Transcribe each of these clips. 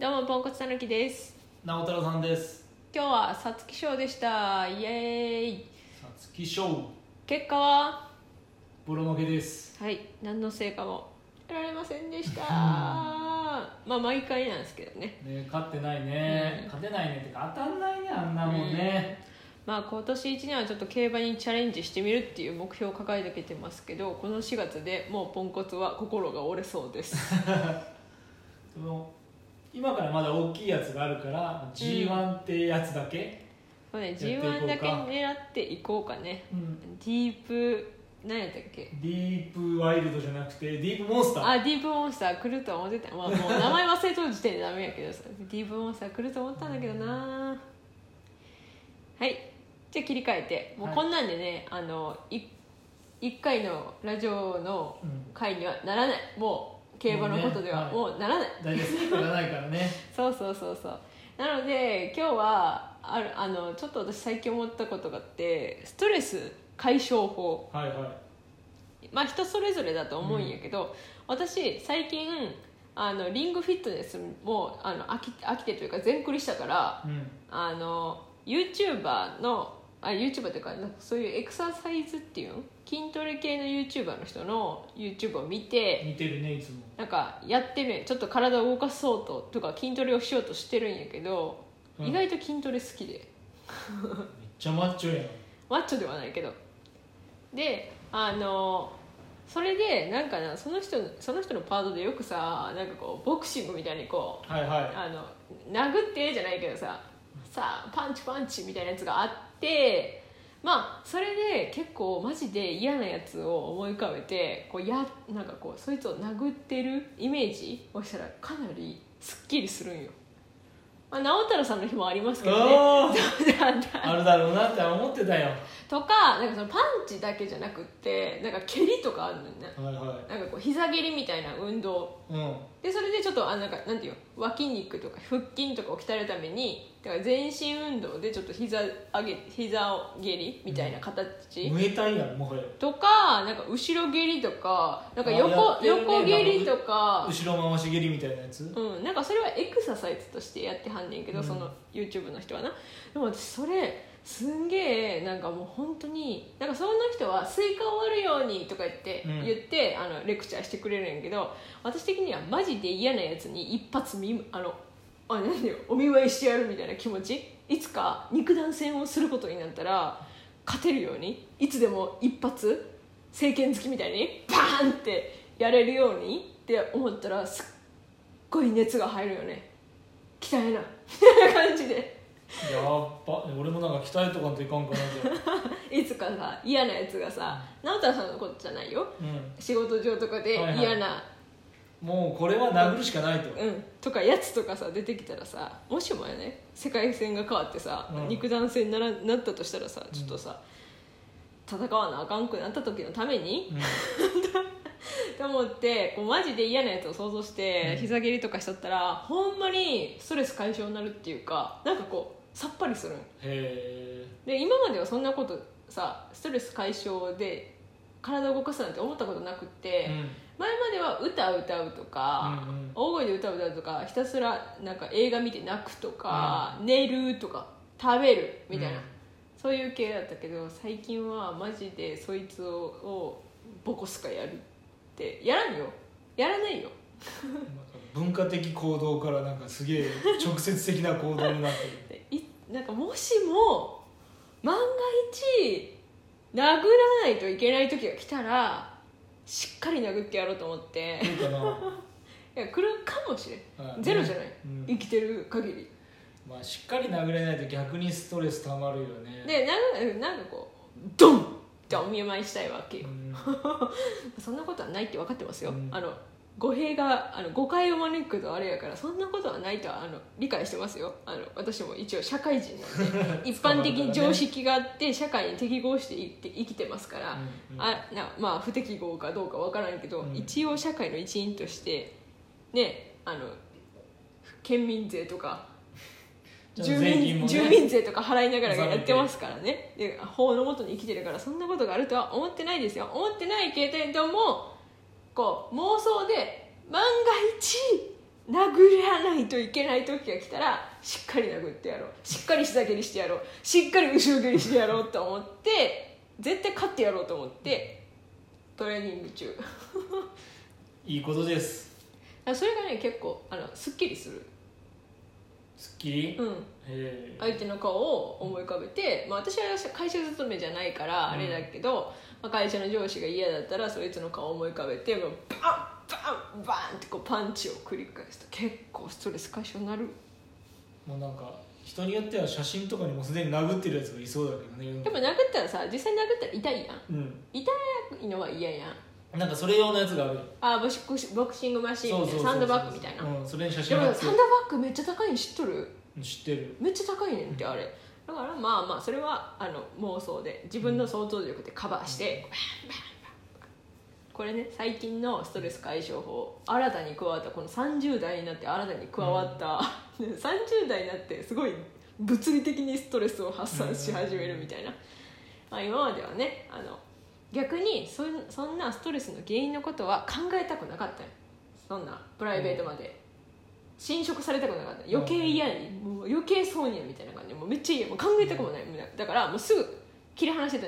どうもポンコツたぬきです。直太朗さんです。今日は皐月賞でした。イエーイ。さつき賞。結果は？ボロ負けです。はい。何の成果も得られませんでした。まあ毎回なんですけどね。ね勝ってないね、うん。勝てないねってか当たんないねあんなもんね、まあ今年1年はちょっと競馬にチャレンジしてみるっていう目標を抱えてきてますけどこの4月でもうポンコツは心が折れそうです。そ の今からまだ大きいやつがあるから G1 ってやつだけ、そうねっていこうか。G1 だけ狙っていこうかね。うん。ディープ何やったっけ？ディープワイルドじゃなくてディープモンスター。あディープモンスター来るとは思ってた、まあ、もう名前忘れとる時点でダメやけどさ。ディープモンスター来ると思ったんだけどな。はい。じゃあ切り替えて。もうはい。こんなんでね、あのい1回のラジオのうん。回にはならない。もう競馬のことではももうならない、大体成果がないからね。そうそうそうそう。なので今日はあるあのちょっと私最近思ったことがあってストレス解消法。はいはい。まあ人それぞれだと思うんやけど、私最近あのリングフィットネスもあの飽き飽きてというか全クリしたからうん。あの YouTuber のあ YouTuber というかなんかそういうエクササイズっていうの？筋トレ系の YouTuber の人の YouTube を見て似てるねいつも。なんかやってるちょっと体を動かそうととか筋トレをしようとしてるんやけど、うん。意外と筋トレ好きで。めっちゃマッチョやん。マッチョではないけど。であのそれでなんかなその人その人のパートでよくさなんかこうボクシングみたいにこうはいはい。あの殴ってじゃないけどささあパンチパンチみたいなやつがあってまあそれで結構マジで嫌なやつを思い浮かべてこうやなんかこうそいつを殴ってるイメージをしたらかなりすっきりするんよ、まあ、直太朗さんの日もありますけどね。あ るだろうなって思ってたよ。とかなんかそのパンチだけじゃなくってなんか蹴りとかあるのよね。はいはなんかこう膝蹴りみたいな運動。いうん。でそれでちょっとあなんかなんていうの？脇肉とか腹筋とかを鍛えるためにだから全身運動でちょっと膝上げ膝を蹴りみたいな形、ムエタイやん。もはやとかなんか後ろ蹴りとかなんかあ横,、やってるね横蹴りとか。後ろ回し蹴りみたいなやつ？うん、なんかそれはエクササイズとしてやってはんねんけど、うん。その YouTube の人はな。でも私それすんげえなんかもう本当になんかその人は「スイカ割るように」とか言って、うん。言ってあのレクチャーしてくれるんやけど私的にはマジで嫌なやつに一発みあのあなんだよお見舞いしてやるみたいな気持ち？いつか肉弾戦をすることになったら勝てるようにいつでも一発政権好きみたいにバーンってやれるようにって思ったらすっごい熱が入るよね。鍛えな。みたいな感じで。やっば俺もなんか鍛えとかんといかんかなじゃ いつかさ嫌なやつがさ直太朗さんのことじゃないよ。うん。仕事上とかで嫌な、もうこれは殴るしかないと。うん、とかやつとかさ出てきたらさもしもやね世界線が変わってさ、うん。肉弾戦にならなったとしたらさちょっとさ、戦わなあかんくなった時のために と思ってこうマジで嫌なやつを想像してうん。膝蹴りとかしとったら、ほんまにストレス解消になるっていうかなんかこうさっぱりするん。へえで今まではそんなことさストレス解消で体を動かすなんて思ったことなくって、前までは歌う歌うとか、うんうん。大声で歌う歌うとかひたすらなんか映画見て泣くとか、寝るとか食べるみたいな、うん。そういう系だったけど最近はマジでそいつををボコスカやるってやらんよ。やらないよ。文化的行動からなんかすげえ直接的な行動になってる。なんかもしも万が一殴らないといけない時が来たらしっかり殴ってやろうと思って。どうかないや来るかもしれん。はい。ゼロじゃない、うん。生きてる限り。まあしっかり殴れないと逆にストレスたまるよね。でなんかなんかこうドンってお見舞いしたいわけよ。う、ん。そんなことはないって分かってますよ、うん。あの語弊があの誤解を招くとあれやからそんなことはないとはあの理解してますよ。あの私も一応社会人なんで 一般的に常識があって社会に適合して生きて生きてますから、うんうん。あなまあ不適合かどうか分からんけど、うん。一応社会の一員としてねあの県民税とか住民ね。住民税とか払いながらやってますからね。で法のもとに生きてるからそんなことがあるとは思ってないですよ。思ってないけれどもこう妄想で万が一殴らないといけない時が来たらしっかり殴ってやろう。しっかり膝蹴りしてやろう。しっかり後ろ蹴りしてやろうと思って絶対勝ってやろうと思ってトレーニング中。いいことです。それがね結構あのすっきりする、すっき？り、うん、え相手の顔を思い浮かべて、まあ、私は会社勤めじゃないからあれだけど、まあ、会社の上司が嫌だったらそいつの顔を思い浮かべてもうバンバンバンってこうパンチを繰り返すと結構ストレス解消になる。もうなんか人によっては写真とかにもすでに殴ってるやつがいそうだけどねでも殴ったらさ実際に殴ったら痛いやん。うん。痛いのは嫌やんなんかそれ用のやつがあるあボクシボクシングマシーンみたいな。サンドバッグみたいな。うん、それに写でも真貼って。サンドバッグめっちゃ高いの知っとる？知ってる。めっちゃ高いねんってあれ。だからまあまあそれはあの妄想で。自分の想像力でカバーして、バンバンバンこれね最近のストレス解消法新たに加わったこの30代になって新たに加わった、ね30代になってすごい物理的にストレスを発散し始めるみたいな、まあ、今まではねあの逆にそんそんなストレスの原因のことは考えたくなかったよ。そんなプライベートまで、侵食されたくなかった。余計嫌に。もう余計そうにみたいな感じ。でもうめっちゃ嫌。もう考えたくもない。だからもうすぐ切り離して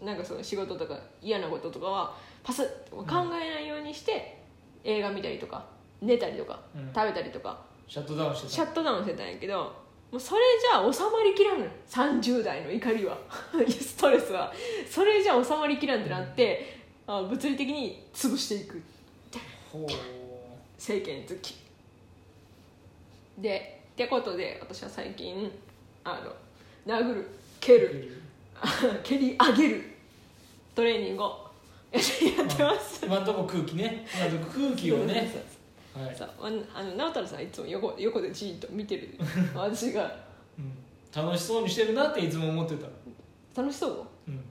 たなんかその仕事とか嫌なこととかはパスッと考えないようにして、映画見たりとか寝たりとか、うん。食べたりとか。シャットダウンしてシャットダウンしてたんやけどもうそれじゃ収まりきらんのよ。30代の怒りは。ストレスは。それじゃ収まりきらんってなって、あ物理的に潰していく。ほう。政権好き。でってことで私は最近あの殴る蹴る 蹴り上げるトレーニングをやってます。今のところ空気ね。今のとこ空気をねはい、そうあの直太朗さんいつも横横でじーっと見てる。私が。うん、楽しそうにしてるなっていつも思ってた。楽しそう？うん。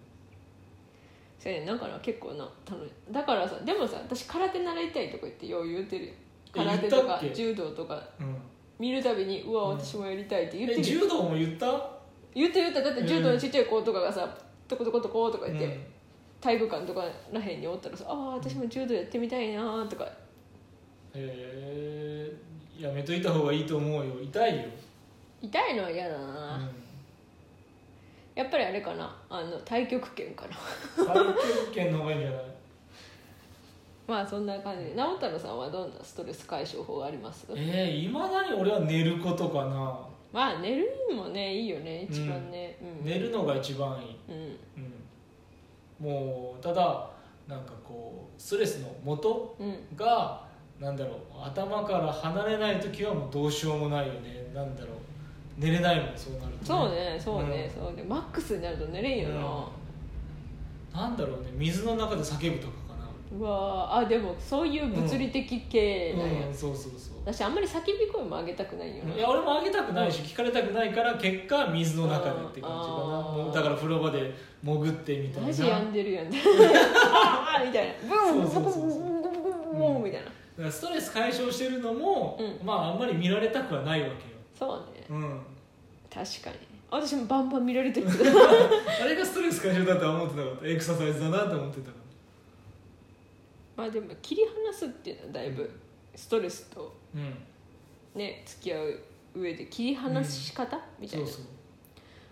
そから結構な楽しだからさでもさ私空手習いたいとか言ってよう言うてる空手とか柔道とか。うん。見るたびにうわうん。私もやりたいって言ってえるよ柔道も言った？言ってる言った。だって柔道のちっちゃい子とかがさ、トコトコトコとか言って、うん。体育館とからへんにおったらさ「ああ私も柔道やってみたいな」とかえー、やめといた方がいいと思うよ。痛いよ、痛いのは嫌だうな、ん、やっぱりあれかな。あの太極拳かな。太極拳の方がいいんじゃない？まあそんな感じ。で直太朗さんはどんなストレス解消法あります？えー、いまだに俺は寝ることかな、まあ寝るのもねいいよね一番ね。うん、寝るのが一番いい、うん。うん、もうただなんかこうストレスの元うん。がなんだろう頭から離れない時はもうどうしようもないよね。なんだろう寝れないもんそうなると、そうねそうね、そうね。マックスになると寝れんよな、なんだろうね水の中で叫ぶとかかな。うわー。あでもそういう物理的系なん。や、うんそうそうそう。私あんまり叫び声も上げたくないよないや俺もあげたくないし聞かれたくないから結果水の中でって感じかな。だから風呂場で潜ってみたいな。マジ病んでるやん。みたいな。ブンブンブンブンブンブンみたいなだからストレス解消してるのも、うん。まああんまり見られたくはないわけよ、そうね。うん、確かに。私もバンバン見られてるけど。あれがストレス解消だとは思ってなかった。エクササイズだなと思ってたかまあでも切り離すっていうのはだいぶストレスとらうん。ね付き合う上で切り離し方、みたいな。そうそう。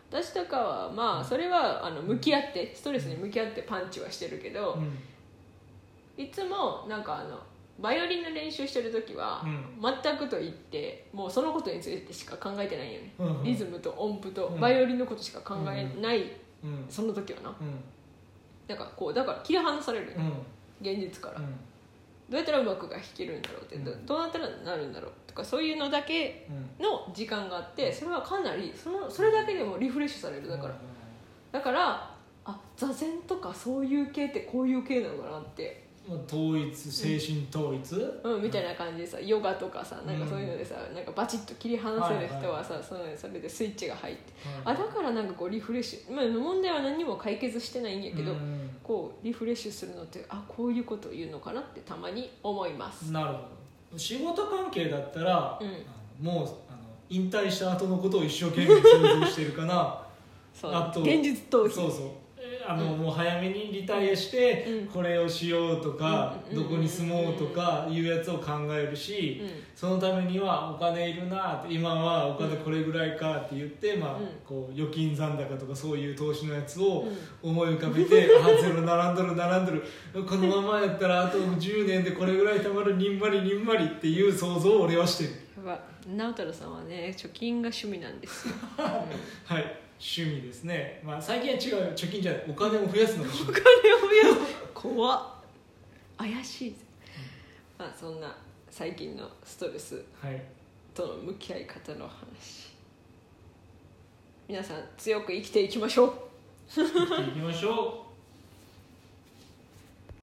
私とかはまあそれはあの向き合ってストレスに向き合ってパンチはしてるけどう、ん。いつもなんかあのバイオリンの練習してる時は、う全くと言ってもうそのことについてしか考えてないよね、うんうん。リズムと音符とうん。バイオリンのことしか考えない、うん。その時はな。うん。なんかこうだから切り離されるよ、うん。現実から、うん。どうやったらうまくが弾けるんだろうって、どうなったらなるんだろうとかそういうのだけうん。の時間があってそれはかなりそのそれだけでもリフレッシュされる。だから、だからあ座禅とかそういう系ってこういう系なのかなってまあ統一精神統一、うん、みたいな感じでさヨガとかさなんかそういうのでさ、なんかバチッと切り離せる人はさ、そのそれでスイッチが入って、あだからなんかこうリフレッシュ、まあ、問題は何も解決してないんやけど、うんこうリフレッシュするのってあこういうことを言うのかなってたまに思います、なるほど。仕事関係だったら、うん。もうあの引退した後のことを一生懸命想像してるかな。そう。あと現実逃避。そうそう。えあの、うん。もう早めにリタイアして、うん。これをしようとか、うん。どこに住もうとかいうやつを考えるし、そのためにはお金いるなって今はお金これぐらいかって言って、まあうん。こう預金残高とかそういう投資のやつをうん。思い浮かべて、あゼロ並んどる並んどる。このままやったらあと10年でこれぐらい貯まるにんまりにんまりっていう想像を俺はしてる。やば。直太朗さんはね貯金が趣味なんですよ、はい趣味ですね、まあ、最近は違う貯金じゃない。お金を増やすのがお金を増やす。怖っ。怪しいぜ、まあそんな最近のストレスはい。との向き合い方の話。皆さん強く生きていきましょう。生きていきましょう